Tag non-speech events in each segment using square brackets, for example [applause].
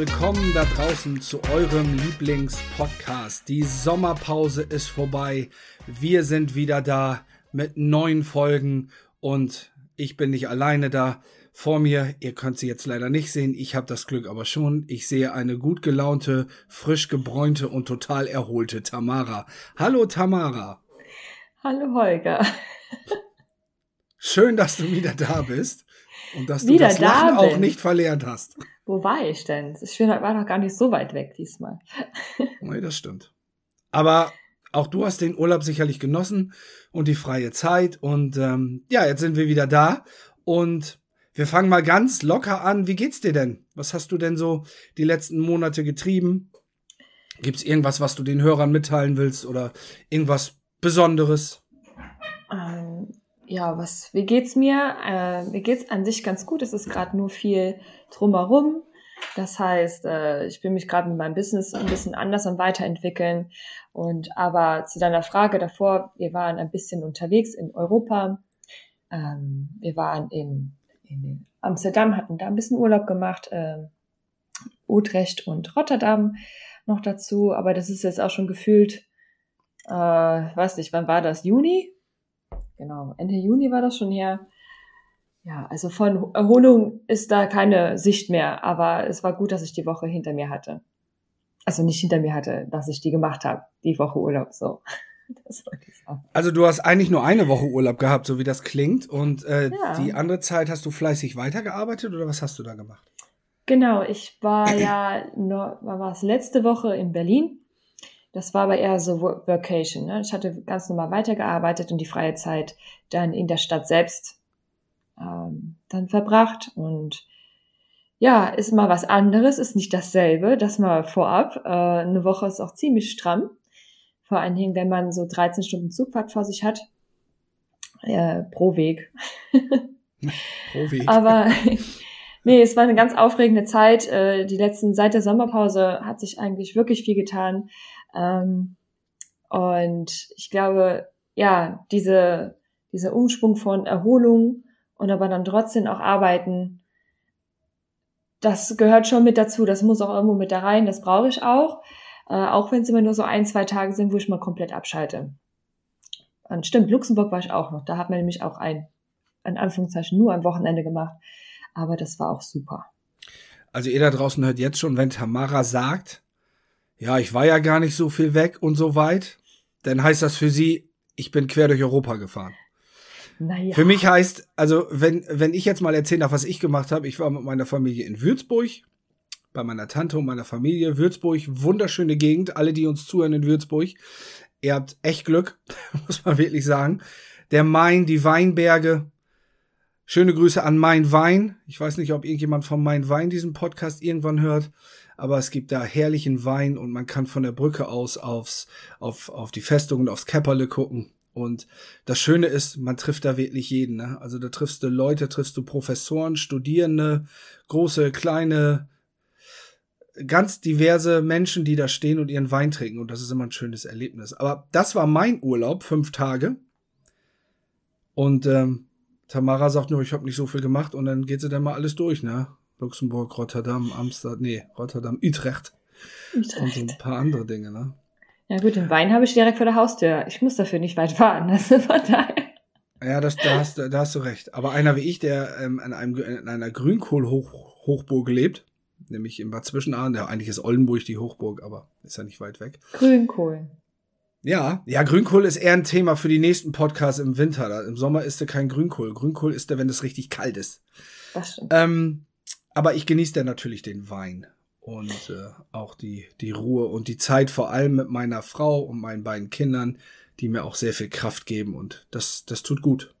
Willkommen da draußen zu eurem Lieblingspodcast. Die Sommerpause ist vorbei. Wir sind wieder da mit neuen Folgen und ich bin nicht alleine da. Vor mir, ihr könnt sie jetzt leider nicht sehen, ich habe das Glück aber schon. Ich sehe eine gut gelaunte, frisch gebräunte und total erholte Tamara. Hallo Tamara. Hallo Holger. Schön, dass du wieder da bist und dass du wieder das Lachen auch nicht verlernt hast. Wo war ich denn? Schönheit war doch gar nicht so weit weg diesmal. [laughs] nee, das stimmt. Aber auch du hast den Urlaub sicherlich genossen und die freie Zeit. Und ähm, ja, jetzt sind wir wieder da. Und wir fangen mal ganz locker an. Wie geht's dir denn? Was hast du denn so die letzten Monate getrieben? Gibt's irgendwas, was du den Hörern mitteilen willst oder irgendwas Besonderes? Ja, was, wie geht's mir? Äh, mir geht's an sich ganz gut. Es ist gerade nur viel drumherum. Das heißt, äh, ich will mich gerade mit meinem Business ein bisschen anders und weiterentwickeln. Und aber zu deiner Frage davor, wir waren ein bisschen unterwegs in Europa. Ähm, wir waren in, in Amsterdam, hatten da ein bisschen Urlaub gemacht, äh, Utrecht und Rotterdam noch dazu. Aber das ist jetzt auch schon gefühlt, äh, weiß nicht, wann war das? Juni? Genau, Ende Juni war das schon her. Ja, also von Erholung ist da keine Sicht mehr, aber es war gut, dass ich die Woche hinter mir hatte. Also nicht hinter mir hatte, dass ich die gemacht habe, die Woche Urlaub, so. [laughs] Also du hast eigentlich nur eine Woche Urlaub gehabt, so wie das klingt. Und äh, ja. die andere Zeit hast du fleißig weitergearbeitet oder was hast du da gemacht? Genau, ich war ja nur, war es letzte Woche in Berlin. Das war aber eher so Vacation. Ne? Ich hatte ganz normal weitergearbeitet und die freie Zeit dann in der Stadt selbst ähm, dann verbracht und ja, ist mal was anderes, ist nicht dasselbe, das mal vorab. Äh, eine Woche ist auch ziemlich stramm. Vor allen Dingen, wenn man so 13 Stunden Zugfahrt vor sich hat. Äh, pro Weg. [laughs] pro Weg. Aber [laughs] nee, es war eine ganz aufregende Zeit. Äh, die letzten, seit der Sommerpause hat sich eigentlich wirklich viel getan. Ähm, und ich glaube, ja, diese, dieser Umschwung von Erholung und aber dann trotzdem auch arbeiten, das gehört schon mit dazu. Das muss auch irgendwo mit da rein. Das brauche ich auch. Äh, auch wenn es immer nur so ein, zwei Tage sind, wo ich mal komplett abschalte. Und stimmt, Luxemburg war ich auch noch. Da hat man nämlich auch ein, in Anführungszeichen, nur am Wochenende gemacht. Aber das war auch super. Also ihr da draußen hört jetzt schon, wenn Tamara sagt, ja, ich war ja gar nicht so viel weg und so weit, dann heißt das für sie, ich bin quer durch Europa gefahren. Naja. Für mich heißt, also wenn, wenn ich jetzt mal erzählen darf, was ich gemacht habe, ich war mit meiner Familie in Würzburg, bei meiner Tante und meiner Familie. Würzburg, wunderschöne Gegend. Alle, die uns zuhören in Würzburg, ihr habt echt Glück, [laughs] muss man wirklich sagen. Der Main, die Weinberge. Schöne Grüße an Main Wein. Ich weiß nicht, ob irgendjemand von Main Wein diesen Podcast irgendwann hört, aber es gibt da herrlichen Wein und man kann von der Brücke aus aufs, auf, auf die Festung und aufs Käpperle gucken. Und das Schöne ist, man trifft da wirklich jeden. Ne? Also da triffst du Leute, triffst du Professoren, Studierende, große, kleine, ganz diverse Menschen, die da stehen und ihren Wein trinken. Und das ist immer ein schönes Erlebnis. Aber das war mein Urlaub, fünf Tage. Und ähm, Tamara sagt nur, ich habe nicht so viel gemacht. Und dann geht sie dann mal alles durch, ne? Luxemburg, Rotterdam, Amsterdam, nee, Rotterdam, Utrecht. Utrecht. Und so ein paar andere Dinge, ne? Ja gut, den Wein habe ich direkt vor der Haustür. Ich muss dafür nicht weit fahren. [laughs] Also von daher. Ja, das, da, hast, da hast du recht. Aber einer wie ich, der ähm, an einem, in einer Grünkohl-Hochburg lebt, nämlich in Bad Zwischenahn, der eigentlich ist Oldenburg die Hochburg, aber ist ja nicht weit weg. Grünkohl. Ja, ja, Grünkohl ist eher ein Thema für die nächsten Podcasts im Winter. Im Sommer ist er kein Grünkohl. Grünkohl ist er, wenn es richtig kalt ist. Das stimmt. Ähm, aber ich genieße da natürlich den Wein und äh, auch die, die Ruhe und die Zeit vor allem mit meiner Frau und meinen beiden Kindern, die mir auch sehr viel Kraft geben und das, das tut gut.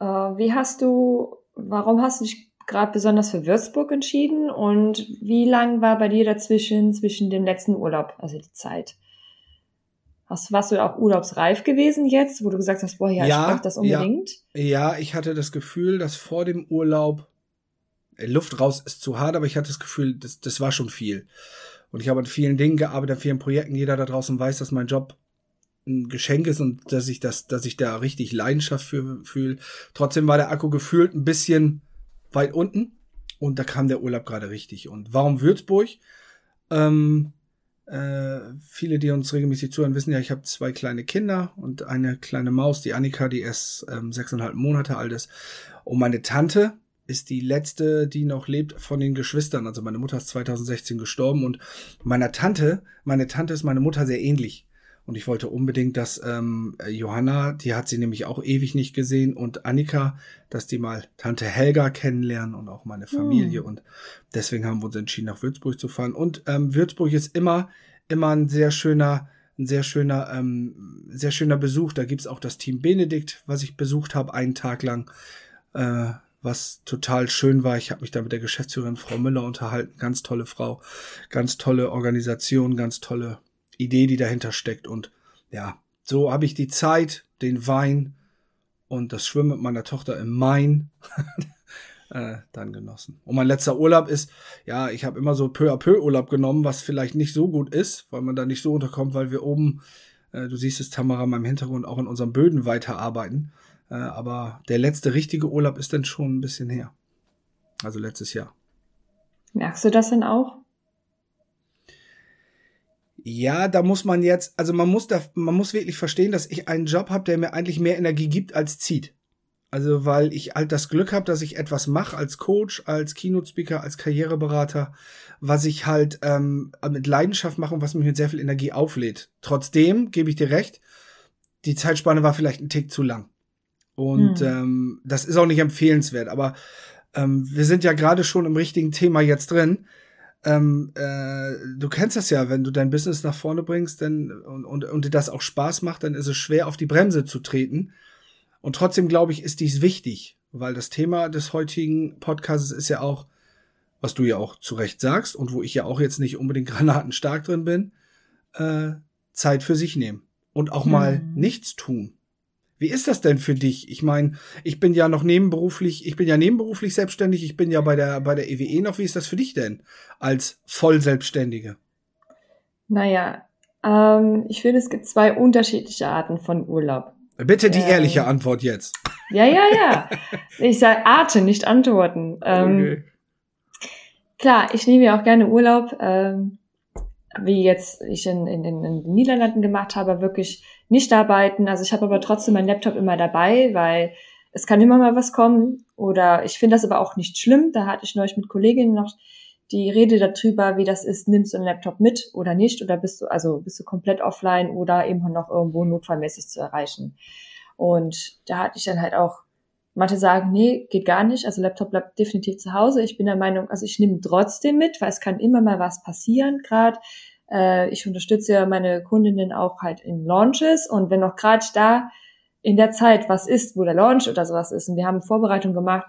Äh, wie hast du, warum hast du dich gerade besonders für Würzburg entschieden und wie lang war bei dir dazwischen, zwischen dem letzten Urlaub, also die Zeit? Hast, warst du auch urlaubsreif gewesen jetzt, wo du gesagt hast, boah, ja, ja ich brauche das unbedingt? Ja, ja, ich hatte das Gefühl, dass vor dem Urlaub Luft raus ist zu hart, aber ich hatte das Gefühl, das, das war schon viel. Und ich habe an vielen Dingen gearbeitet, an vielen Projekten. Jeder da draußen weiß, dass mein Job ein Geschenk ist und dass ich das, dass ich da richtig Leidenschaft für fühle. Trotzdem war der Akku gefühlt ein bisschen weit unten. Und da kam der Urlaub gerade richtig. Und warum Würzburg? Ähm, äh, viele, die uns regelmäßig zuhören, wissen ja, ich habe zwei kleine Kinder und eine kleine Maus, die Annika, die erst ähm, sechseinhalb Monate alt ist. Und meine Tante ist die letzte, die noch lebt von den Geschwistern. Also meine Mutter ist 2016 gestorben und meiner Tante, meine Tante ist meine Mutter sehr ähnlich. Und ich wollte unbedingt, dass ähm, Johanna, die hat sie nämlich auch ewig nicht gesehen, und Annika, dass die mal Tante Helga kennenlernen und auch meine Familie. Hm. Und deswegen haben wir uns entschieden, nach Würzburg zu fahren. Und ähm, Würzburg ist immer, immer ein sehr schöner, ein sehr schöner, ähm, sehr schöner Besuch. Da gibt's auch das Team Benedikt, was ich besucht habe, einen Tag lang. Äh, was total schön war. Ich habe mich da mit der Geschäftsführerin Frau Müller unterhalten. Ganz tolle Frau, ganz tolle Organisation, ganz tolle Idee, die dahinter steckt. Und ja, so habe ich die Zeit, den Wein und das Schwimmen mit meiner Tochter im Main [laughs] äh, dann genossen. Und mein letzter Urlaub ist, ja, ich habe immer so peu à peu Urlaub genommen, was vielleicht nicht so gut ist, weil man da nicht so unterkommt, weil wir oben, äh, du siehst es, Tamara, in meinem Hintergrund auch in unseren Böden weiterarbeiten. Äh, aber der letzte richtige Urlaub ist dann schon ein bisschen her. Also letztes Jahr. Merkst du das denn auch? Ja, da muss man jetzt, also man muss da, man muss wirklich verstehen, dass ich einen Job habe, der mir eigentlich mehr Energie gibt als zieht. Also weil ich halt das Glück habe, dass ich etwas mache als Coach, als Keynote-Speaker, als Karriereberater, was ich halt ähm, mit Leidenschaft mache und was mich mit sehr viel Energie auflädt. Trotzdem gebe ich dir recht, die Zeitspanne war vielleicht ein Tick zu lang. Und hm. ähm, das ist auch nicht empfehlenswert. Aber ähm, wir sind ja gerade schon im richtigen Thema jetzt drin ähm, äh, du kennst das ja, wenn du dein Business nach vorne bringst dann, und, und, und dir das auch Spaß macht, dann ist es schwer, auf die Bremse zu treten. Und trotzdem glaube ich, ist dies wichtig, weil das Thema des heutigen Podcasts ist ja auch, was du ja auch zu Recht sagst und wo ich ja auch jetzt nicht unbedingt [laughs] granatenstark drin bin, äh, Zeit für sich nehmen und auch mal mhm. nichts tun. Wie ist das denn für dich? Ich meine, ich bin ja noch nebenberuflich, ich bin ja nebenberuflich selbstständig, ich bin ja bei der, bei der EWE noch. Wie ist das für dich denn als Vollselbstständige? Naja, ähm, ich finde, es gibt zwei unterschiedliche Arten von Urlaub. Bitte die ähm, ehrliche Antwort jetzt. Ja, ja, ja. Ich sage Arte, nicht antworten. [laughs] Ähm, okay. Klar, ich nehme ja auch gerne Urlaub. Ähm, wie jetzt ich in, in, in den Niederlanden gemacht habe, wirklich nicht arbeiten. Also ich habe aber trotzdem meinen Laptop immer dabei, weil es kann immer mal was kommen. Oder ich finde das aber auch nicht schlimm. Da hatte ich neulich mit Kolleginnen noch die Rede darüber, wie das ist, nimmst du einen Laptop mit oder nicht, oder bist du, also bist du komplett offline oder eben noch irgendwo notfallmäßig zu erreichen. Und da hatte ich dann halt auch, manche sagen, nee, geht gar nicht, also Laptop bleibt definitiv zu Hause. Ich bin der Meinung, also ich nehme trotzdem mit, weil es kann immer mal was passieren, gerade äh, ich unterstütze ja meine Kundinnen auch halt in Launches und wenn noch gerade da in der Zeit was ist, wo der Launch oder sowas ist und wir haben Vorbereitung gemacht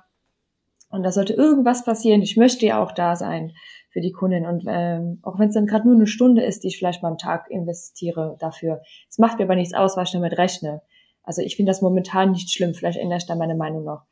und da sollte irgendwas passieren, ich möchte ja auch da sein für die Kundin und ähm, auch wenn es dann gerade nur eine Stunde ist, die ich vielleicht mal am Tag investiere dafür. Es macht mir aber nichts aus, weil ich damit rechne. Also ich finde das momentan nicht schlimm, vielleicht ändere ich da meine Meinung noch.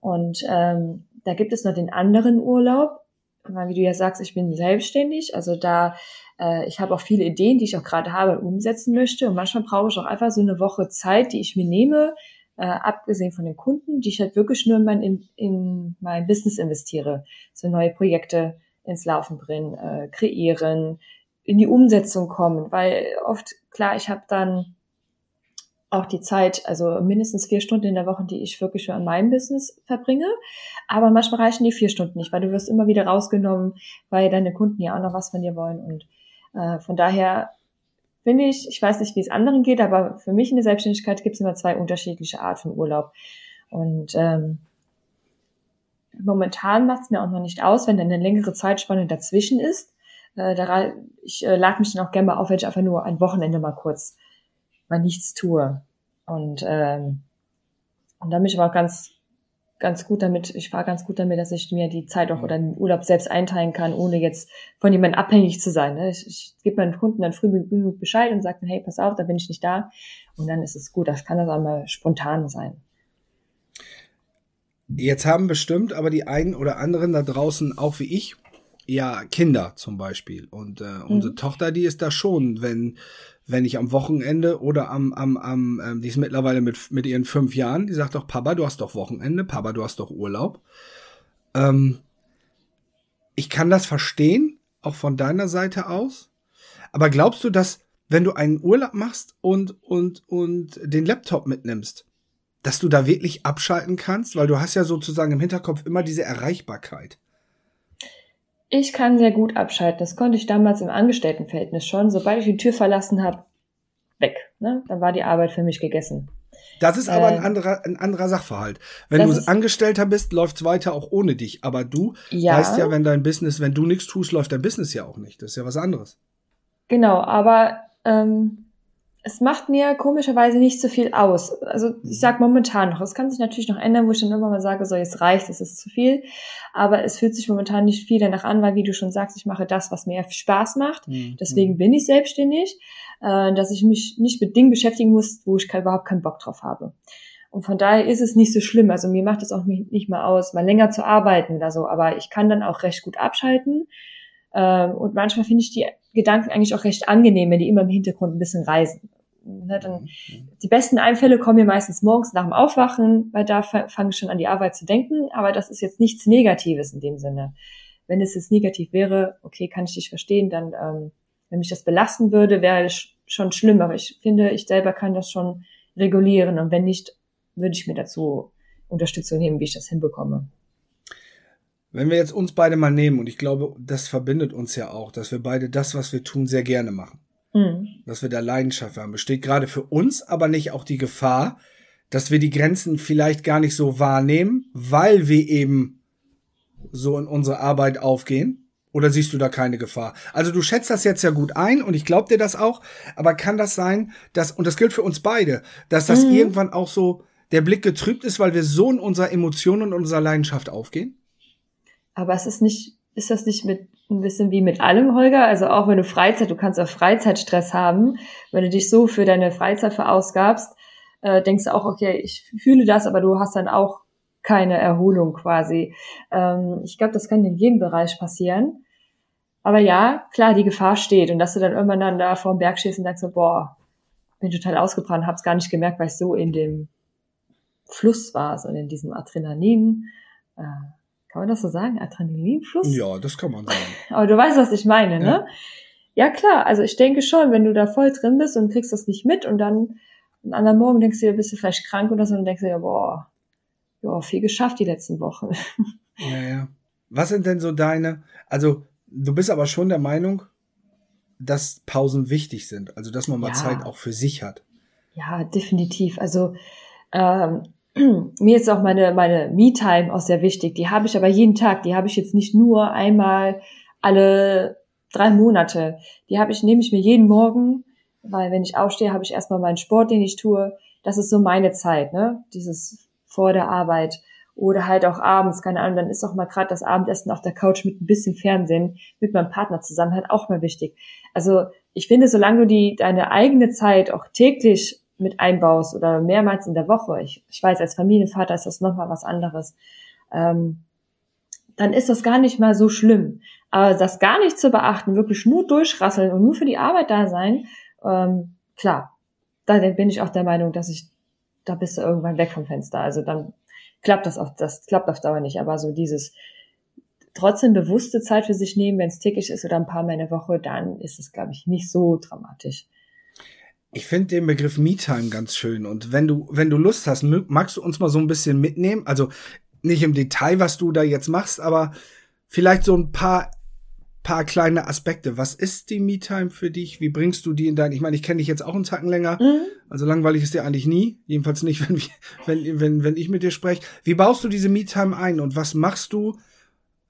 Und ähm, da gibt es noch den anderen Urlaub, weil wie du ja sagst, ich bin selbstständig, also da äh, ich habe auch viele Ideen, die ich auch gerade habe umsetzen möchte. Und manchmal brauche ich auch einfach so eine Woche Zeit, die ich mir nehme, äh, abgesehen von den Kunden, die ich halt wirklich nur in mein, in, in mein Business investiere. So neue Projekte ins Laufen bringen, äh, kreieren, in die Umsetzung kommen. Weil oft, klar, ich habe dann auch die Zeit, also mindestens vier Stunden in der Woche, die ich wirklich an meinem Business verbringe. Aber manchmal reichen die vier Stunden nicht, weil du wirst immer wieder rausgenommen, weil deine Kunden ja auch noch was von dir wollen. Und äh, von daher finde ich, ich weiß nicht, wie es anderen geht, aber für mich in der Selbstständigkeit gibt es immer zwei unterschiedliche Art von Urlaub. Und ähm, momentan macht es mir auch noch nicht aus, wenn dann eine längere Zeitspanne dazwischen ist. Äh, da, ich äh, lade mich dann auch gerne mal auf, wenn ich einfach nur ein Wochenende mal kurz mal nichts tue. Und, ähm, und da bin ich aber ganz ganz gut damit, ich fahre ganz gut damit, dass ich mir die Zeit auch oder den Urlaub selbst einteilen kann, ohne jetzt von jemandem abhängig zu sein. Ne? Ich, ich gebe meinen Kunden dann früh genug Bescheid und sage dann, hey, pass auf, da bin ich nicht da. Und dann ist es gut. Das kann das auch mal spontan sein. Jetzt haben bestimmt aber die einen oder anderen da draußen, auch wie ich, ja, Kinder zum Beispiel. Und äh, unsere mhm. Tochter, die ist da schon, wenn wenn ich am Wochenende oder am, am, am, ähm, die ist mittlerweile mit, mit ihren fünf Jahren, die sagt doch, Papa, du hast doch Wochenende, Papa, du hast doch Urlaub. Ähm, ich kann das verstehen, auch von deiner Seite aus. Aber glaubst du, dass wenn du einen Urlaub machst und, und, und den Laptop mitnimmst, dass du da wirklich abschalten kannst? Weil du hast ja sozusagen im Hinterkopf immer diese Erreichbarkeit. Ich kann sehr gut abschalten. Das konnte ich damals im Angestelltenverhältnis schon. Sobald ich die Tür verlassen habe, weg. Ne? Dann war die Arbeit für mich gegessen. Das ist aber äh, ein anderer, ein anderer Sachverhalt. Wenn du Angestellter bist, läuft's weiter auch ohne dich. Aber du ja, weißt ja, wenn dein Business, wenn du nichts tust, läuft dein Business ja auch nicht. Das ist ja was anderes. Genau, aber ähm, es macht mir komischerweise nicht so viel aus. Also ich sag momentan noch, es kann sich natürlich noch ändern, wo ich dann irgendwann mal sage, so jetzt reicht, es ist zu viel. Aber es fühlt sich momentan nicht viel danach an, weil wie du schon sagst, ich mache das, was mir Spaß macht. Mhm. Deswegen mhm. bin ich selbstständig, äh, dass ich mich nicht mit Dingen beschäftigen muss, wo ich überhaupt keinen Bock drauf habe. Und von daher ist es nicht so schlimm. Also mir macht es auch nicht mal aus, mal länger zu arbeiten oder so. Aber ich kann dann auch recht gut abschalten. Ähm, und manchmal finde ich die Gedanken eigentlich auch recht angenehm, wenn die immer im Hintergrund ein bisschen reisen. Ne, dann, mhm. die besten Einfälle kommen mir meistens morgens nach dem Aufwachen, weil da fange ich schon an die Arbeit zu denken, aber das ist jetzt nichts Negatives in dem Sinne. Wenn es jetzt negativ wäre, okay, kann ich dich verstehen, dann, ähm, wenn mich das belasten würde, wäre es schon schlimm, aber ich finde, ich selber kann das schon regulieren und wenn nicht, würde ich mir dazu Unterstützung nehmen, wie ich das hinbekomme. Wenn wir jetzt uns beide mal nehmen, und ich glaube, das verbindet uns ja auch, dass wir beide das, was wir tun, sehr gerne machen. Mhm. Dass wir da Leidenschaft haben. Besteht gerade für uns aber nicht auch die Gefahr, dass wir die Grenzen vielleicht gar nicht so wahrnehmen, weil wir eben so in unsere Arbeit aufgehen? Oder siehst du da keine Gefahr? Also du schätzt das jetzt ja gut ein und ich glaube dir das auch, aber kann das sein, dass, und das gilt für uns beide, dass das mhm. irgendwann auch so der Blick getrübt ist, weil wir so in unserer Emotionen und unserer Leidenschaft aufgehen? Aber es ist nicht, ist das nicht mit ein bisschen wie mit allem, Holger? Also auch wenn du Freizeit, du kannst auch Freizeitstress haben, wenn du dich so für deine Freizeit verausgabst, äh, denkst du auch, okay, ich fühle das, aber du hast dann auch keine Erholung quasi. Ähm, ich glaube, das kann in jedem Bereich passieren. Aber ja, klar, die Gefahr steht und dass du dann irgendwann dann da vor dem Berg stehst und denkst so, boah, bin total ausgebrannt, hab's gar nicht gemerkt, weil ich so in dem Fluss war, so in diesem Adrenalin. Äh, kann man das so sagen? Adrenalinfluss? Ja, das kann man sagen. [laughs] Aber du weißt, was ich meine, ne? Ja. klar. Also ich denke schon, wenn du da voll drin bist und kriegst das nicht mit und dann einen anderen Morgen denkst du dir, bist du vielleicht krank oder so und denkst du dir, boah, ja, viel geschafft die letzten Wochen. [laughs] Ja, ja. Was sind denn so deine, also du bist aber schon der Meinung, dass Pausen wichtig sind, also dass man mal ja. Zeit auch für sich hat. Ja, definitiv. Also ähm, [clears throat] mir ist auch meine, meine Me-Time auch sehr wichtig. Die habe ich aber jeden Tag. Die habe ich jetzt nicht nur einmal alle drei Monate. Die habe ich, nehme ich mir jeden Morgen, weil wenn ich aufstehe, habe ich erstmal meinen Sport, den ich tue. Das ist so meine Zeit, ne? Dieses vor der Arbeit oder halt auch abends, keine Ahnung, dann ist auch mal gerade das Abendessen auf der Couch mit ein bisschen Fernsehen mit meinem Partner zusammen halt auch mal wichtig. Also ich finde, solange du die deine eigene Zeit auch täglich mit einbaust oder mehrmals in der Woche, ich, ich weiß, als Familienvater ist das nochmal was anderes, ähm, dann ist das gar nicht mal so schlimm. Aber das gar nicht zu beachten, wirklich nur durchrasseln und nur für die Arbeit da sein, ähm, klar, da bin ich auch der Meinung, dass ich, da bist du irgendwann weg vom Fenster. Also dann klappt das auf, das klappt auf Dauer nicht. Aber so dieses trotzdem bewusste Zeit für sich nehmen, wenn es täglich ist oder ein paar Mal in der Woche, dann ist es, glaube ich, nicht so dramatisch. Ich finde den Begriff Me-Time ganz schön. Und wenn du, wenn du Lust hast, magst du uns mal so ein bisschen mitnehmen? Also nicht im Detail, was du da jetzt machst, aber vielleicht so ein paar, paar kleine Aspekte. Was ist die Me-Time für dich? Wie bringst du die in dein, ich meine, ich kenne dich jetzt auch einen Tacken länger. Mhm. Also langweilig ist dir eigentlich nie. Jedenfalls nicht, [laughs] wenn, wenn, wenn, wenn ich mit dir spreche. Wie baust du diese Me-Time ein und was machst du,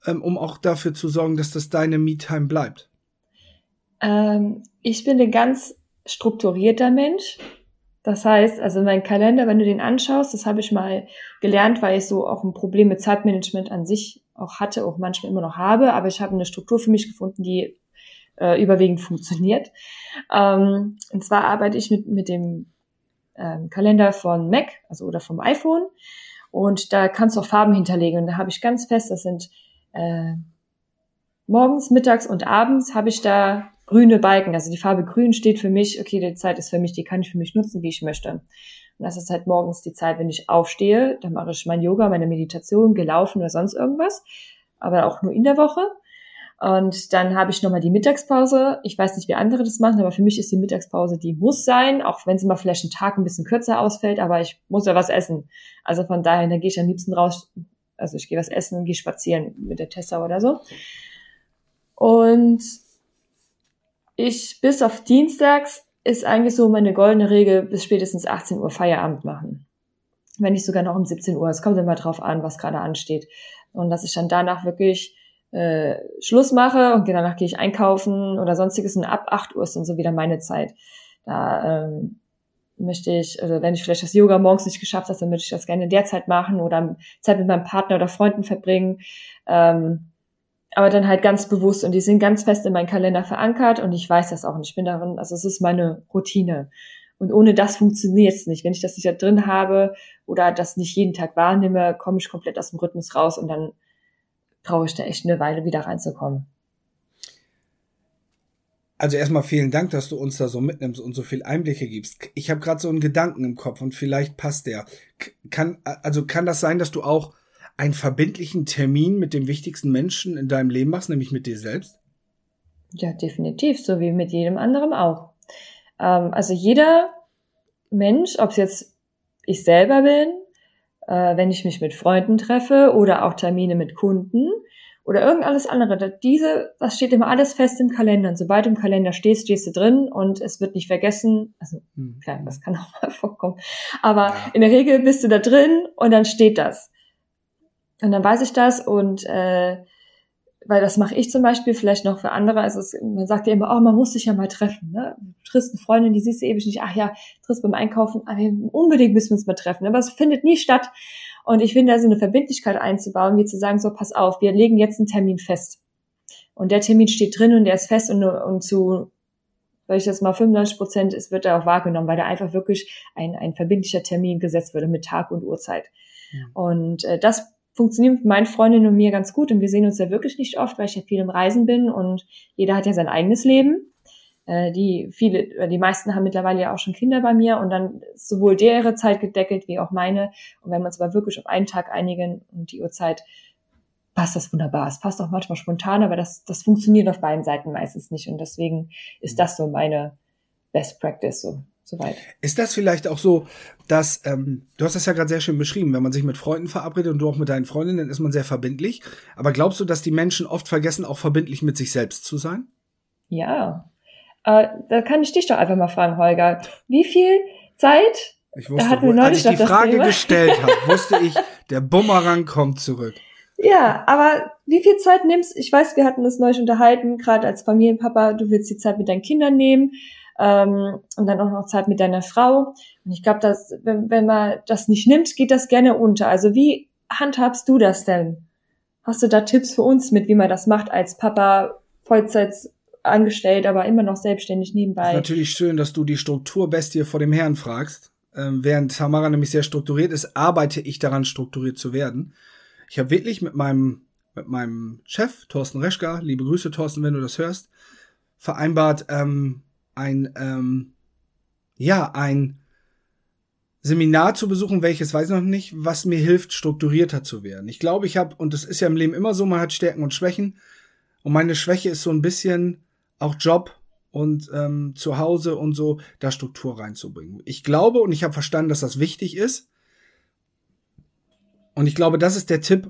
ähm, um auch dafür zu sorgen, dass das deine Me-Time bleibt? Ähm, ich bin eine ganz strukturierter Mensch. Das heißt, also mein Kalender, wenn du den anschaust, das habe ich mal gelernt, weil ich so auch ein Problem mit Zeitmanagement an sich auch hatte, auch manchmal immer noch habe, aber ich habe eine Struktur für mich gefunden, die äh, überwiegend funktioniert. Ähm, und zwar arbeite ich mit, mit dem ähm, Kalender von Mac, also oder vom iPhone. Und da kannst du auch Farben hinterlegen. Und da habe ich ganz fest, das sind äh, morgens, mittags und abends habe ich da grüne Balken. Also die Farbe grün steht für mich, okay, die Zeit ist für mich, die kann ich für mich nutzen, wie ich möchte. Und das ist halt morgens die Zeit, wenn ich aufstehe, dann mache ich mein Yoga, meine Meditation, gelaufen oder sonst irgendwas, aber auch nur in der Woche. Und dann habe ich nochmal die Mittagspause. Ich weiß nicht, wie andere das machen, aber für mich ist die Mittagspause, die muss sein, auch wenn sie mal vielleicht einen Tag ein bisschen kürzer ausfällt, aber ich muss ja was essen. Also von daher, da gehe ich am liebsten raus, also ich gehe was essen und gehe spazieren mit der Tessa oder so. Und ich bis auf Dienstags ist eigentlich so meine goldene Regel bis spätestens 18 Uhr Feierabend machen. Wenn nicht sogar noch um 17 Uhr. Es kommt immer drauf an, was gerade ansteht. Und dass ich dann danach wirklich äh, Schluss mache und danach gehe ich einkaufen oder sonstiges und ab 8 Uhr ist dann so wieder meine Zeit. Da ähm, möchte ich, also wenn ich vielleicht das Yoga morgens nicht geschafft habe, dann möchte ich das gerne derzeit machen oder Zeit mit meinem Partner oder Freunden verbringen. Ähm, aber dann halt ganz bewusst und die sind ganz fest in meinen Kalender verankert und ich weiß das auch und ich bin darin, also es ist meine Routine. Und ohne das funktioniert es nicht. Wenn ich das nicht da drin habe oder das nicht jeden Tag wahrnehme, komme ich komplett aus dem Rhythmus raus und dann brauche ich da echt eine Weile wieder reinzukommen. Also erstmal vielen Dank, dass du uns da so mitnimmst und so viel Einblicke gibst. Ich habe gerade so einen Gedanken im Kopf und vielleicht passt der. Kann also kann das sein, dass du auch einen verbindlichen Termin mit dem wichtigsten Menschen in deinem Leben machst, nämlich mit dir selbst? Ja, definitiv, so wie mit jedem anderen auch. Ähm, also jeder Mensch, ob es jetzt ich selber bin, äh, wenn ich mich mit Freunden treffe oder auch Termine mit Kunden oder irgend alles andere. Diese, das steht immer alles fest im Kalender. Und sobald du im Kalender stehst, stehst du drin und es wird nicht vergessen. Also hm. klar, das kann auch mal [laughs] vorkommen. Aber ja. in der Regel bist du da drin und dann steht das. Und dann weiß ich das und äh, weil das mache ich zum Beispiel vielleicht noch für andere. Also es, man sagt ja immer, oh, man muss sich ja mal treffen. Ne? Du triffst eine Freundin, die siehst du ewig nicht. Ach ja, triffst beim Einkaufen, aber unbedingt müssen wir uns mal treffen. Aber es findet nie statt. Und ich finde, da so eine Verbindlichkeit einzubauen, wie zu sagen, so pass auf, wir legen jetzt einen Termin fest. Und der Termin steht drin und der ist fest und, und zu, weil ich das mal 95 Prozent ist, wird er auch wahrgenommen, weil da einfach wirklich ein, ein verbindlicher Termin gesetzt wurde mit Tag und Uhrzeit. Ja. Und äh, das funktioniert mit meinen Freundinnen und mir ganz gut und wir sehen uns ja wirklich nicht oft, weil ich ja viel im Reisen bin und jeder hat ja sein eigenes Leben. Äh, die viele, die meisten haben mittlerweile ja auch schon Kinder bei mir und dann ist sowohl deren Zeit gedeckelt wie auch meine. Und wenn wir uns aber wirklich auf einen Tag einigen und die Uhrzeit, passt das wunderbar. Es passt auch manchmal spontan, aber das, das funktioniert auf beiden Seiten meistens nicht. Und deswegen ist das so meine Best Practice. So soweit. Ist das vielleicht auch so, dass, ähm, du hast das ja gerade sehr schön beschrieben, wenn man sich mit Freunden verabredet und du auch mit deinen Freundinnen, dann ist man sehr verbindlich. Aber glaubst du, dass die Menschen oft vergessen, auch verbindlich mit sich selbst zu sein? Ja. Äh, da kann ich dich doch einfach mal fragen, Holger. Wie viel Zeit ich wusste, da hatten wir neulich als ich die Frage gestellt habe, [laughs] wusste ich, der Bumerang kommt zurück. Ja, aber wie viel Zeit nimmst, ich weiß, wir hatten uns neulich unterhalten, gerade als Familienpapa, du willst die Zeit mit deinen Kindern nehmen, ähm, und dann auch noch Zeit mit deiner Frau. Und ich glaube, dass wenn, wenn man das nicht nimmt, geht das gerne unter. Also wie handhabst du das denn? Hast du da Tipps für uns mit, wie man das macht als Papa Vollzeit angestellt, aber immer noch selbstständig nebenbei? Natürlich schön, dass du die Strukturbestie vor dem Herrn fragst. Ähm, während Tamara nämlich sehr strukturiert ist, arbeite ich daran, strukturiert zu werden. Ich habe wirklich mit meinem mit meinem Chef Thorsten Reschka, liebe Grüße Thorsten, wenn du das hörst, vereinbart, ähm, ein, ähm, ja, ein Seminar zu besuchen, welches weiß ich noch nicht, was mir hilft, strukturierter zu werden. Ich glaube, ich habe, und das ist ja im Leben immer so, man hat Stärken und Schwächen. Und meine Schwäche ist so ein bisschen auch Job und ähm, zu Hause und so, da Struktur reinzubringen. Ich glaube und ich habe verstanden, dass das wichtig ist. Und ich glaube, das ist der Tipp,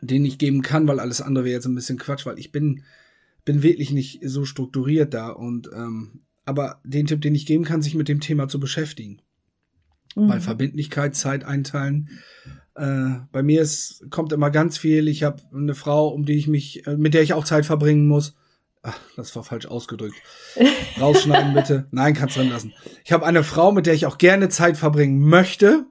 den ich geben kann, weil alles andere wäre jetzt ein bisschen Quatsch, weil ich bin bin wirklich nicht so strukturiert da und ähm, aber den Tipp, den ich geben kann, sich mit dem Thema zu beschäftigen. Mhm. Weil Verbindlichkeit, Zeit einteilen. Äh, bei mir ist, kommt immer ganz viel. Ich habe eine Frau, um die ich mich, äh, mit der ich auch Zeit verbringen muss. Ach, das war falsch ausgedrückt. [laughs] Rausschneiden bitte. Nein, kannst drin lassen. Ich habe eine Frau, mit der ich auch gerne Zeit verbringen möchte.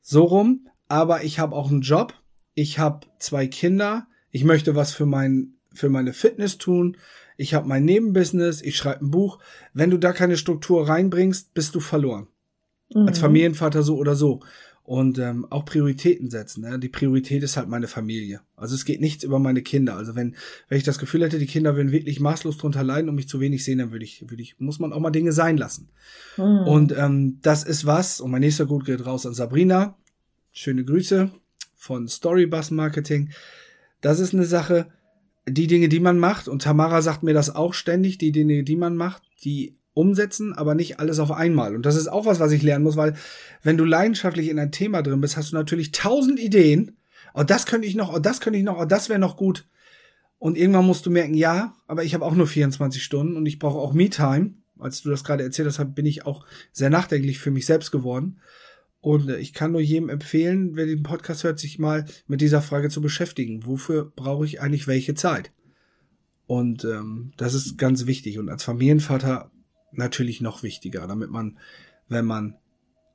So rum. Aber ich habe auch einen Job. Ich habe zwei Kinder. Ich möchte was für mein für meine Fitness tun. Ich habe mein Nebenbusiness, ich schreibe ein Buch. Wenn du da keine Struktur reinbringst, bist du verloren. Mhm. Als Familienvater so oder so. Und ähm, auch Prioritäten setzen. Ne? Die Priorität ist halt meine Familie. Also es geht nichts über meine Kinder. Also wenn, wenn ich das Gefühl hätte, die Kinder würden wirklich maßlos drunter leiden und mich zu wenig sehen, dann würde ich, würde ich, muss man auch mal Dinge sein lassen. Mhm. Und ähm, das ist was. Und mein nächster Gut geht raus an Sabrina. Schöne Grüße von Storybus Marketing. Das ist eine Sache, die Dinge, die man macht, und Tamara sagt mir das auch ständig, die Dinge, die man macht, die umsetzen, aber nicht alles auf einmal. Und das ist auch was, was ich lernen muss, weil wenn du leidenschaftlich in ein Thema drin bist, hast du natürlich tausend Ideen. Oh, das könnte ich noch, oh, das könnte ich noch, oh, das wäre noch gut. Und irgendwann musst du merken, ja, aber ich habe auch nur 24 Stunden und ich brauche auch Me-Time. Als du das gerade erzählt hast, bin ich auch sehr nachdenklich für mich selbst geworden. Und äh, ich kann nur jedem empfehlen, wer den Podcast hört, sich mal mit dieser Frage zu beschäftigen. Wofür brauche ich eigentlich welche Zeit? Und ähm, das ist ganz wichtig. Und als Familienvater natürlich noch wichtiger, damit man, wenn man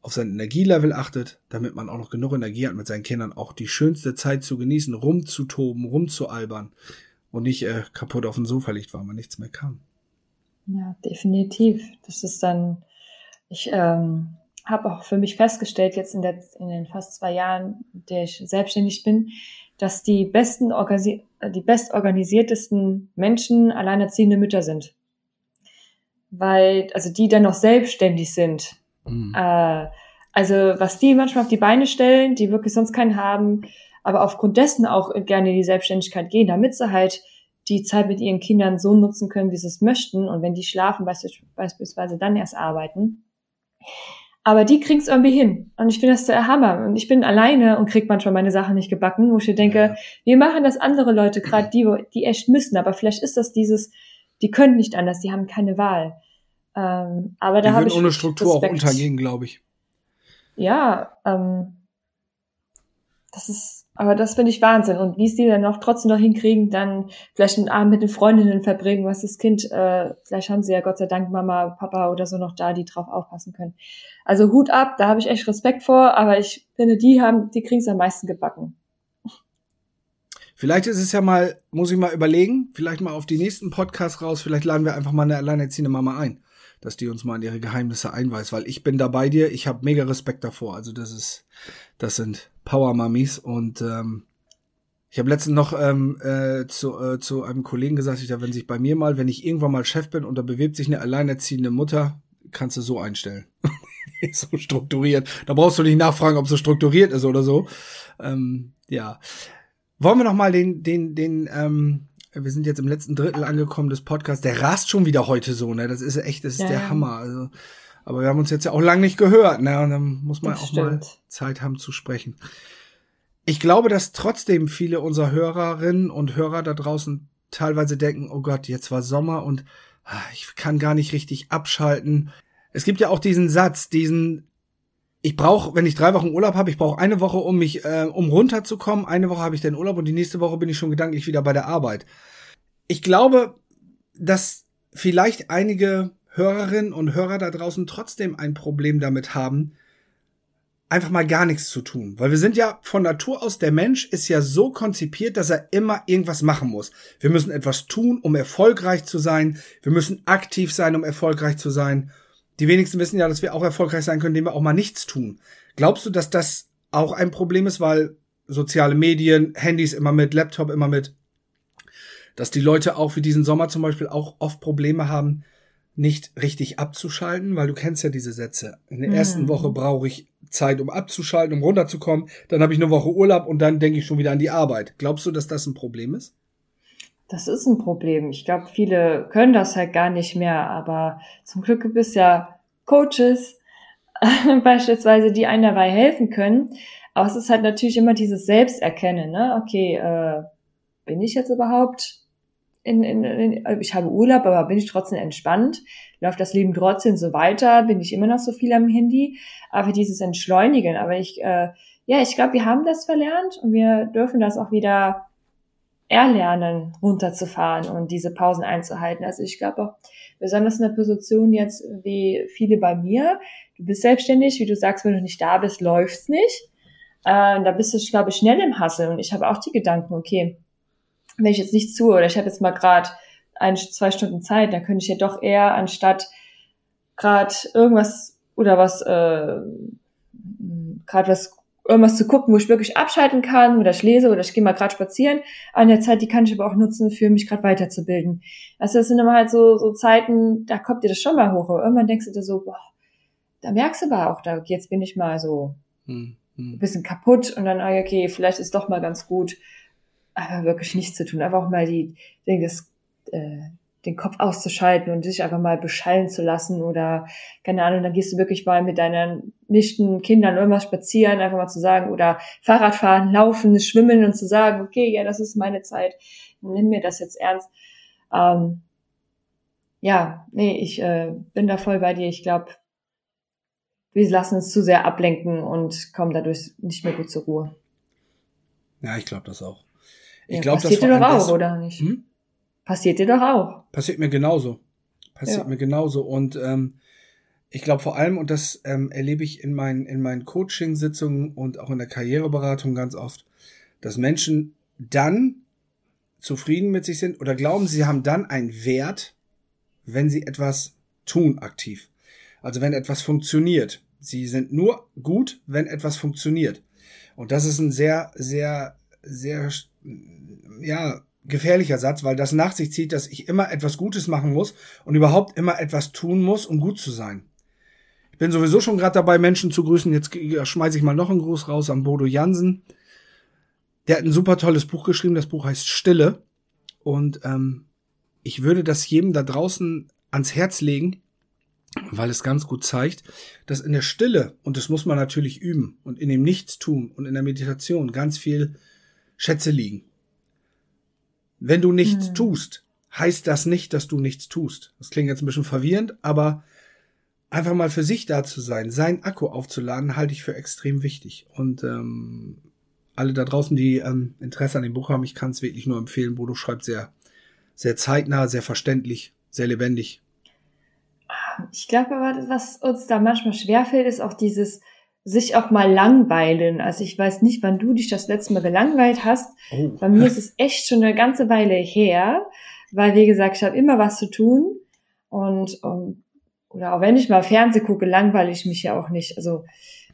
auf sein Energielevel achtet, damit man auch noch genug Energie hat, mit seinen Kindern auch die schönste Zeit zu genießen, rumzutoben, rumzualbern und nicht äh, kaputt auf dem Sofa liegt, weil man nichts mehr kann. Ja, definitiv. Das ist dann, ich ähm, habe auch für mich festgestellt, jetzt in, der, in den fast zwei Jahren, der ich selbstständig bin, dass die besten, die bestorganisiertesten Menschen alleinerziehende Mütter sind weil, also die dann noch selbstständig sind. Mhm. Äh, also was die manchmal auf die Beine stellen, die wirklich sonst keinen haben, aber aufgrund dessen auch gerne in die Selbstständigkeit gehen, damit sie halt die Zeit mit ihren Kindern so nutzen können, wie sie es möchten und wenn die schlafen, beispielsweise dann erst arbeiten. Aber die kriegen es irgendwie hin. Und ich finde das der Hammer. Und ich bin alleine und krieg manchmal meine Sachen nicht gebacken, wo ich denke, wir machen das andere Leute, gerade die, die echt müssen. Aber vielleicht ist das dieses, die können nicht anders, die haben keine Wahl. Ähm, aber da habe ich ohne Struktur Respekt. auch untergehen, glaube ich. Ja, ähm, das ist, aber das finde ich Wahnsinn. Und wie es die dann noch trotzdem noch hinkriegen, dann vielleicht einen Abend mit den Freundinnen verbringen, was das Kind, äh, vielleicht haben sie ja Gott sei Dank Mama, Papa oder so noch da, die drauf aufpassen können. Also Hut ab, da habe ich echt Respekt vor, aber ich finde, die haben, die kriegen es am meisten gebacken. Vielleicht ist es ja mal, muss ich mal überlegen, vielleicht mal auf die nächsten Podcasts raus, vielleicht laden wir einfach mal eine alleinerziehende Mama ein, dass die uns mal in ihre Geheimnisse einweist, weil ich bin da bei dir, ich habe mega Respekt davor. Also das ist, das sind Power Mummies und ähm, ich habe letztens noch ähm, äh, zu, äh, zu einem Kollegen gesagt, ich, wenn sich bei mir mal, wenn ich irgendwann mal Chef bin und da bewirbt sich eine alleinerziehende Mutter, kannst du so einstellen. [laughs] so strukturiert. Da brauchst du nicht nachfragen, ob so strukturiert ist oder so. Ähm, ja. Wollen wir noch mal den, den, den, ähm, wir sind jetzt im letzten Drittel angekommen des Podcasts. Der rast schon wieder heute so, ne? Das ist echt, das ist ja, der Hammer. Also, aber wir haben uns jetzt ja auch lange nicht gehört, ne? Und dann muss man das auch stimmt. mal Zeit haben zu sprechen. Ich glaube, dass trotzdem viele unserer Hörerinnen und Hörer da draußen teilweise denken, oh Gott, jetzt war Sommer und ah, ich kann gar nicht richtig abschalten. Es gibt ja auch diesen Satz, diesen ich brauche, wenn ich drei Wochen Urlaub habe, ich brauche eine Woche, um mich, äh, um runterzukommen. Eine Woche habe ich den Urlaub und die nächste Woche bin ich schon gedanklich wieder bei der Arbeit. Ich glaube, dass vielleicht einige Hörerinnen und Hörer da draußen trotzdem ein Problem damit haben, einfach mal gar nichts zu tun. Weil wir sind ja von Natur aus, der Mensch ist ja so konzipiert, dass er immer irgendwas machen muss. Wir müssen etwas tun, um erfolgreich zu sein. Wir müssen aktiv sein, um erfolgreich zu sein. Die wenigsten wissen ja, dass wir auch erfolgreich sein können, indem wir auch mal nichts tun. Glaubst du, dass das auch ein Problem ist, weil soziale Medien, Handys immer mit, Laptop immer mit, dass die Leute auch für diesen Sommer zum Beispiel auch oft Probleme haben, nicht richtig abzuschalten, weil du kennst ja diese Sätze. In der ersten mhm. Woche brauche ich Zeit, um abzuschalten, um runterzukommen. Dann habe ich eine Woche Urlaub und dann denke ich schon wieder an die Arbeit. Glaubst du, dass das ein Problem ist? Das ist ein Problem. Ich glaube, viele können das halt gar nicht mehr, aber zum Glück gibt es ja Coaches [laughs] beispielsweise, die einem dabei helfen können. Aber es ist halt natürlich immer dieses Selbsterkennen, ne? Okay, äh, bin ich jetzt überhaupt in, in, in, ich habe Urlaub, aber bin ich trotzdem entspannt? Läuft das Leben trotzdem so weiter? Bin ich immer noch so viel am Handy? Aber dieses Entschleunigen, aber ich, äh, ja, ich glaube, wir haben das verlernt und wir dürfen das auch wieder erlernen, runterzufahren und diese Pausen einzuhalten. Also ich glaube auch, besonders in der Position jetzt wie viele bei mir, du bist selbstständig, wie du sagst, wenn du nicht da bist, läuft's nicht. Äh, da bist du, glaube ich, schnell im Hassel und ich habe auch die Gedanken, okay, wenn ich jetzt nicht zu oder ich habe jetzt mal gerade ein, zwei Stunden Zeit, dann könnte ich ja doch eher anstatt gerade irgendwas oder was äh, gerade was irgendwas zu gucken, wo ich wirklich abschalten kann oder ich lese oder ich gehe mal gerade spazieren. An der Zeit, die kann ich aber auch nutzen, für mich gerade weiterzubilden. Also das sind immer halt so, so Zeiten, da kommt dir das schon mal hoch. Aber irgendwann denkst du dir so, boah, da merkst du aber auch, da jetzt bin ich mal so hm, hm. ein bisschen kaputt und dann, ah, okay, vielleicht ist doch mal ganz gut, einfach wirklich nichts zu tun, einfach auch mal die, das, äh, den Kopf auszuschalten und sich einfach mal beschallen zu lassen oder keine Ahnung, dann gehst du wirklich mal mit deinen Nichten, Kindern irgendwas spazieren, einfach mal zu sagen oder Fahrrad fahren, laufen, schwimmen und zu sagen, okay, ja, das ist meine Zeit, nimm mir das jetzt ernst. Ähm, ja, nee, ich äh, bin da voll bei dir. Ich glaube, wir lassen uns zu sehr ablenken und kommen dadurch nicht mehr gut zur Ruhe. Ja, ich glaube das auch. Ich ja, glaube, das passiert dir doch auch, oder nicht? Hm? Passiert dir doch auch. Passiert mir genauso. Passiert ja. mir genauso. Und ähm, ich glaube vor allem, und das ähm, erlebe ich in meinen, in meinen Coaching-Sitzungen und auch in der Karriereberatung ganz oft, dass Menschen dann zufrieden mit sich sind oder glauben, sie haben dann einen Wert, wenn sie etwas tun aktiv. Also wenn etwas funktioniert. Sie sind nur gut, wenn etwas funktioniert. Und das ist ein sehr, sehr, sehr, ja, gefährlicher Satz, weil das nach sich zieht, dass ich immer etwas Gutes machen muss und überhaupt immer etwas tun muss, um gut zu sein. Ich bin sowieso schon gerade dabei, Menschen zu grüßen. Jetzt schmeiße ich mal noch einen Gruß raus an Bodo Jansen. Der hat ein super tolles Buch geschrieben. Das Buch heißt Stille. Und ähm, ich würde das jedem da draußen ans Herz legen, weil es ganz gut zeigt, dass in der Stille, und das muss man natürlich üben, und in dem Nichtstun und in der Meditation ganz viel Schätze liegen. Wenn du nichts hm. tust, heißt das nicht, dass du nichts tust. Das klingt jetzt ein bisschen verwirrend, aber einfach mal für sich da zu sein, sein Akku aufzuladen, halte ich für extrem wichtig. Und ähm, alle da draußen, die ähm, Interesse an dem Buch haben, ich kann es wirklich nur empfehlen. Bodo schreibt sehr, sehr zeitnah, sehr verständlich, sehr lebendig. Ich glaube aber, was uns da manchmal schwerfällt, ist auch dieses sich auch mal langweilen. Also ich weiß nicht, wann du dich das letzte Mal gelangweilt hast. Oh. Bei mir ist es echt schon eine ganze Weile her, weil wie gesagt, ich habe immer was zu tun und um, oder auch wenn ich mal Fernseh gucke, langweile ich mich ja auch nicht. Also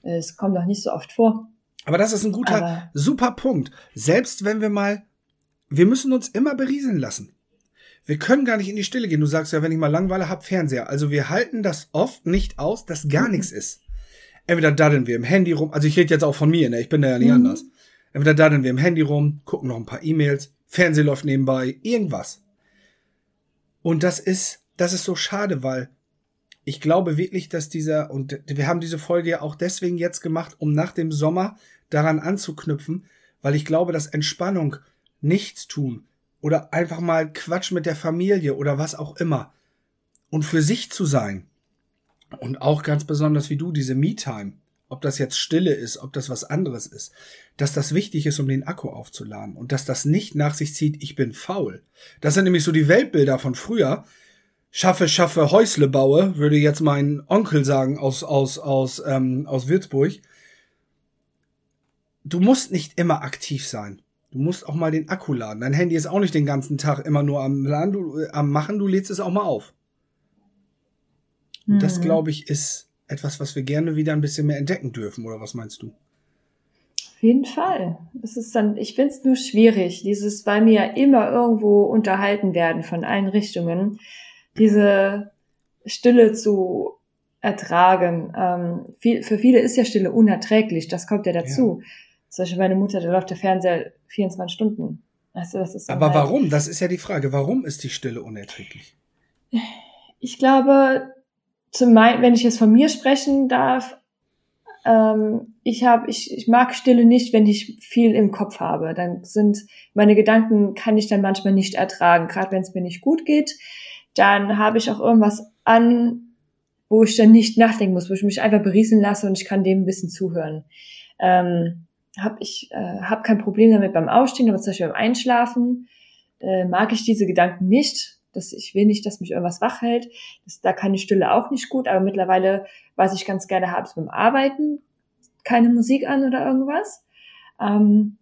es kommt noch nicht so oft vor. Aber das ist ein guter, Aber super Punkt. Selbst wenn wir mal, wir müssen uns immer berieseln lassen. Wir können gar nicht in die Stille gehen. Du sagst ja, wenn ich mal Langweile hab, Fernseher. Also wir halten das oft nicht aus, dass gar nichts ist. Entweder daddeln wir im Handy rum, also ich rede jetzt auch von mir, ne? Ich bin da ja nicht mhm. anders. Entweder daddeln wir im Handy rum, gucken noch ein paar E-Mails, Fernseh läuft nebenbei, irgendwas. Und das ist, das ist so schade, weil ich glaube wirklich, dass dieser, und wir haben diese Folge ja auch deswegen jetzt gemacht, um nach dem Sommer daran anzuknüpfen, weil ich glaube, dass Entspannung, nichts tun oder einfach mal Quatsch mit der Familie oder was auch immer und für sich zu sein und auch ganz besonders wie du, diese Me-Time, ob das jetzt Stille ist, ob das was anderes ist, dass das wichtig ist, um den Akku aufzuladen und dass das nicht nach sich zieht, ich bin faul. Das sind nämlich so die Weltbilder von früher, schaffe, schaffe, Häusle baue, würde jetzt mein Onkel sagen aus, aus, aus, ähm, aus Würzburg. Du musst nicht immer aktiv sein. Du musst auch mal den Akku laden. Dein Handy ist auch nicht den ganzen Tag immer nur am Laden, du, äh, am Machen, du lädst es auch mal auf. Mhm. Das, glaube ich, ist etwas, was wir gerne wieder ein bisschen mehr entdecken dürfen, oder was meinst du? Auf jeden Fall. Es ist dann, ich finde es nur schwierig, dieses, weil mir ja immer irgendwo unterhalten werden von allen Richtungen diese Stille zu ertragen. Ähm, viel, für viele ist ja Stille unerträglich, das kommt ja dazu. Ja. Zum Beispiel meine Mutter, da läuft der Fernseher 24 Stunden. Also das ist Aber halt warum? Das ist ja die Frage. Warum ist die Stille unerträglich? Ich glaube, zum mein, wenn ich jetzt von mir sprechen darf, ähm, ich habe, ich, ich mag Stille nicht, wenn ich viel im Kopf habe. Dann sind meine Gedanken kann ich dann manchmal nicht ertragen, gerade wenn es mir nicht gut geht dann habe ich auch irgendwas an, wo ich dann nicht nachdenken muss, wo ich mich einfach berieseln lasse und ich kann dem ein bisschen zuhören. Ähm, hab ich äh, hab kein Problem damit beim Aufstehen, aber zum Beispiel beim Einschlafen äh, mag ich diese Gedanken nicht. Dass ich will nicht, dass mich irgendwas wach hält. Das, da kann die Stille auch nicht gut, aber mittlerweile, was ich ganz gerne habe, ist beim Arbeiten keine Musik an oder irgendwas. Ähm,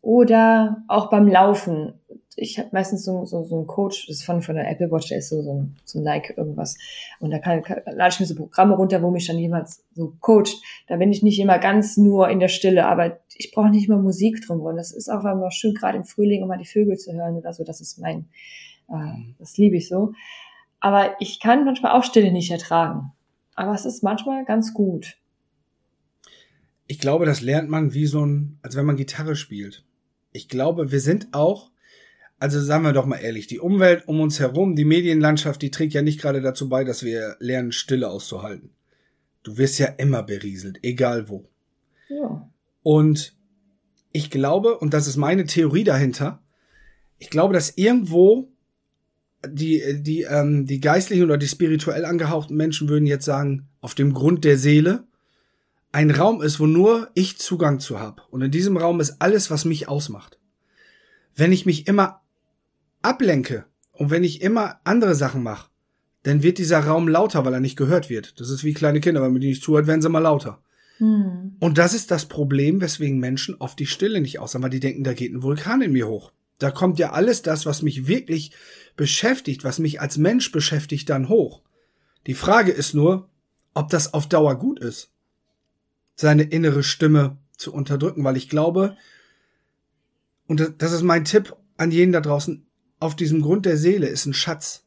oder auch beim Laufen ich habe meistens so, so, so einen Coach, das ist von, von der Apple Watch, der ist so, so, ein, so ein Like irgendwas. Und da kann, kann, lade ich mir so Programme runter, wo mich dann jemand so coacht. Da bin ich nicht immer ganz nur in der Stille, aber ich brauche nicht immer Musik drum. Und das ist auch immer schön, gerade im Frühling, mal die Vögel zu hören oder so. Das ist mein, das liebe ich so. Aber ich kann manchmal auch Stille nicht ertragen. Aber es ist manchmal ganz gut. Ich glaube, das lernt man wie so ein, als wenn man Gitarre spielt ich glaube, wir sind auch, also sagen wir doch mal ehrlich, die Umwelt um uns herum, die Medienlandschaft, die trägt ja nicht gerade dazu bei, dass wir lernen, Stille auszuhalten. Du wirst ja immer berieselt, egal wo. Ja. Und ich glaube, und das ist meine Theorie dahinter, ich glaube, dass irgendwo die, die, ähm, die geistlichen oder die spirituell angehauchten Menschen würden jetzt sagen, auf dem Grund der Seele, ein Raum ist, wo nur ich Zugang zu habe. Und in diesem Raum ist alles, was mich ausmacht. Wenn ich mich immer ablenke und wenn ich immer andere Sachen mache, dann wird dieser Raum lauter, weil er nicht gehört wird. Das ist wie kleine Kinder, wenn man die nicht zuhört, werden sie mal lauter. Hm. Und das ist das Problem, weswegen Menschen oft die Stille nicht aus weil die denken, da geht ein Vulkan in mir hoch. Da kommt ja alles das, was mich wirklich beschäftigt, was mich als Mensch beschäftigt, dann hoch. Die Frage ist nur, ob das auf Dauer gut ist, seine innere Stimme zu unterdrücken, weil ich glaube, und das ist mein Tipp an jeden da draußen, auf diesem Grund der Seele ist ein Schatz.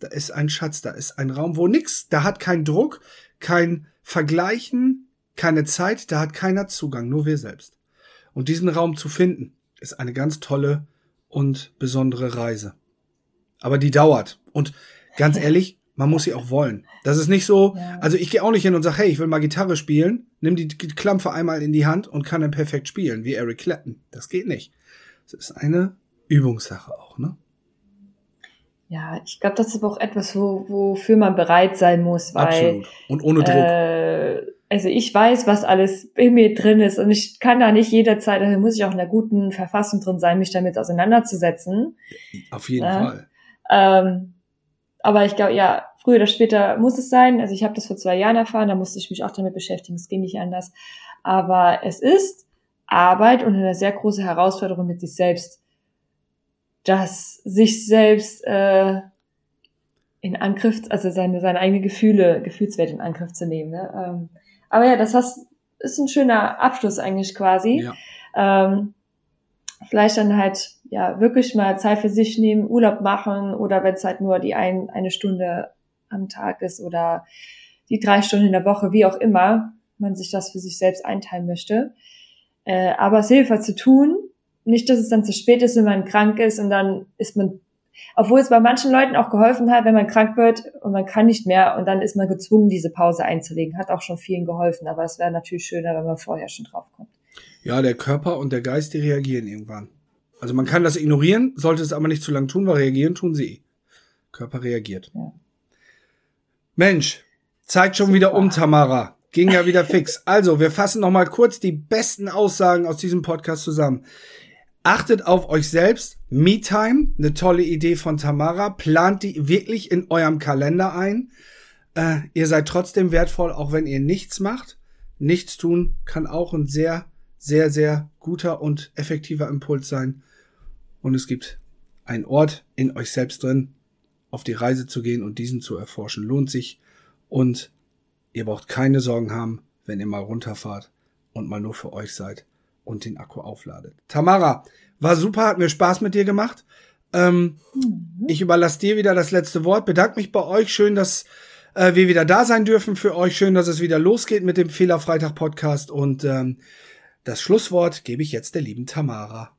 Da ist ein Schatz, da ist ein Raum, wo nix, da hat kein Druck, kein Vergleichen, keine Zeit, da hat keiner Zugang, nur wir selbst. Und diesen Raum zu finden, ist eine ganz tolle und besondere Reise. Aber die dauert. Und ganz [laughs] ehrlich, man muss sie auch wollen. Das ist nicht so, ja. also ich gehe auch nicht hin und sage, hey, ich will mal Gitarre spielen, nimm die Klampfe einmal in die Hand und kann dann perfekt spielen, wie Eric Clapton. Das geht nicht. Das ist eine Übungssache auch, ne? Ja, ich glaube, das ist aber auch etwas, wo, wofür man bereit sein muss, weil. Absolut. Und ohne Druck. Äh, also ich weiß, was alles in mir drin ist und ich kann da nicht jederzeit, da muss ich auch in einer guten Verfassung drin sein, mich damit auseinanderzusetzen. Auf jeden ja. Fall. Ähm, aber ich glaube, ja, früher oder später muss es sein. Also ich habe das vor zwei Jahren erfahren, da musste ich mich auch damit beschäftigen, es ging nicht anders. Aber es ist Arbeit und eine sehr große Herausforderung mit sich selbst, das sich selbst äh, in Angriff, also seine, seine eigenen Gefühle, Gefühlswelt in Angriff zu nehmen. Ne? Ähm, aber ja, das hast, ist ein schöner Abschluss eigentlich quasi. Ja. Ähm, vielleicht dann halt ja wirklich mal Zeit für sich nehmen, Urlaub machen oder wenn es halt nur die ein, eine Stunde am Tag ist oder die drei Stunden in der Woche, wie auch immer man sich das für sich selbst einteilen möchte. Äh, aber es hilft halt zu tun. Nicht, dass es dann zu spät ist, wenn man krank ist und dann ist man, obwohl es bei manchen Leuten auch geholfen hat, wenn man krank wird und man kann nicht mehr und dann ist man gezwungen, diese Pause einzulegen. Hat auch schon vielen geholfen, aber es wäre natürlich schöner, wenn man vorher schon drauf kommt. Ja, der Körper und der Geist, die reagieren irgendwann. Also man kann das ignorieren, sollte es aber nicht zu lang tun, weil reagieren tun sie. Eh. Körper reagiert. Ja. Mensch, zeigt schon Super. wieder um, Tamara. Ging ja wieder [laughs] fix. Also, wir fassen noch mal kurz die besten Aussagen aus diesem Podcast zusammen. Achtet auf euch selbst. Me-Time, eine tolle Idee von Tamara. Plant die wirklich in eurem Kalender ein. Äh, ihr seid trotzdem wertvoll, auch wenn ihr nichts macht. Nichts tun kann auch ein sehr sehr, sehr guter und effektiver Impuls sein. Und es gibt einen Ort in euch selbst drin, auf die Reise zu gehen und diesen zu erforschen. Lohnt sich. Und ihr braucht keine Sorgen haben, wenn ihr mal runterfahrt und mal nur für euch seid und den Akku aufladet. Tamara, war super, hat mir Spaß mit dir gemacht. Ähm, mhm. Ich überlasse dir wieder das letzte Wort. Bedanke mich bei euch. Schön, dass äh, wir wieder da sein dürfen für euch. Schön, dass es wieder losgeht mit dem Fehlerfreitag Podcast. Und ähm, das Schlusswort gebe ich jetzt der lieben Tamara.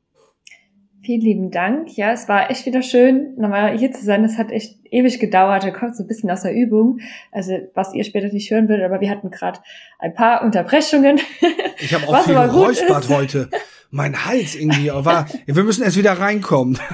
Vielen lieben Dank. Ja, es war echt wieder schön, nochmal hier zu sein. Das hat echt ewig gedauert. Da kommt so ein bisschen aus der Übung. Also, was ihr später nicht hören würdet, aber wir hatten gerade ein paar Unterbrechungen. Ich habe auch viel geräuspert heute. Mein Hals irgendwie war. Wir müssen erst wieder reinkommen. [laughs]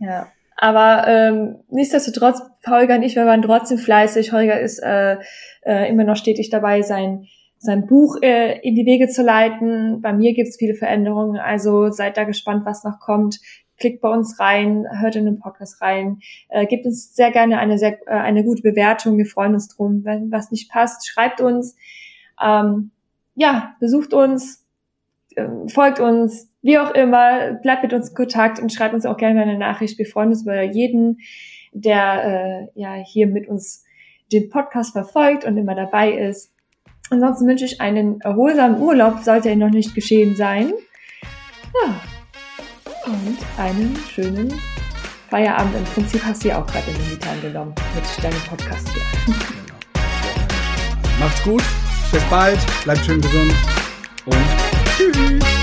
Ja. Aber ähm, nichtsdestotrotz, Holger und ich, wir waren trotzdem fleißig. Holger ist äh, äh, immer noch stetig dabei, sein sein Buch äh, in die Wege zu leiten. Bei mir gibt es viele Veränderungen, also seid da gespannt, was noch kommt. Klickt bei uns rein, hört in den Podcast rein, äh, gebt uns sehr gerne eine sehr äh, eine gute Bewertung. Wir freuen uns drum. Wenn was nicht passt, schreibt uns. Ähm, ja, besucht uns, äh, folgt uns, wie auch immer, bleibt mit uns in Kontakt und schreibt uns auch gerne eine Nachricht. Wir freuen uns über jeden, der äh, ja hier mit uns den Podcast verfolgt und immer dabei ist. Ansonsten wünsche ich einen erholsamen Urlaub, sollte er noch nicht geschehen sein. Ja. Und einen schönen Feierabend. Im Prinzip hast du ja auch gerade in den Mietern genommen mit deinem Podcast hier. Macht's gut, bis bald, bleibt schön gesund und tschüss.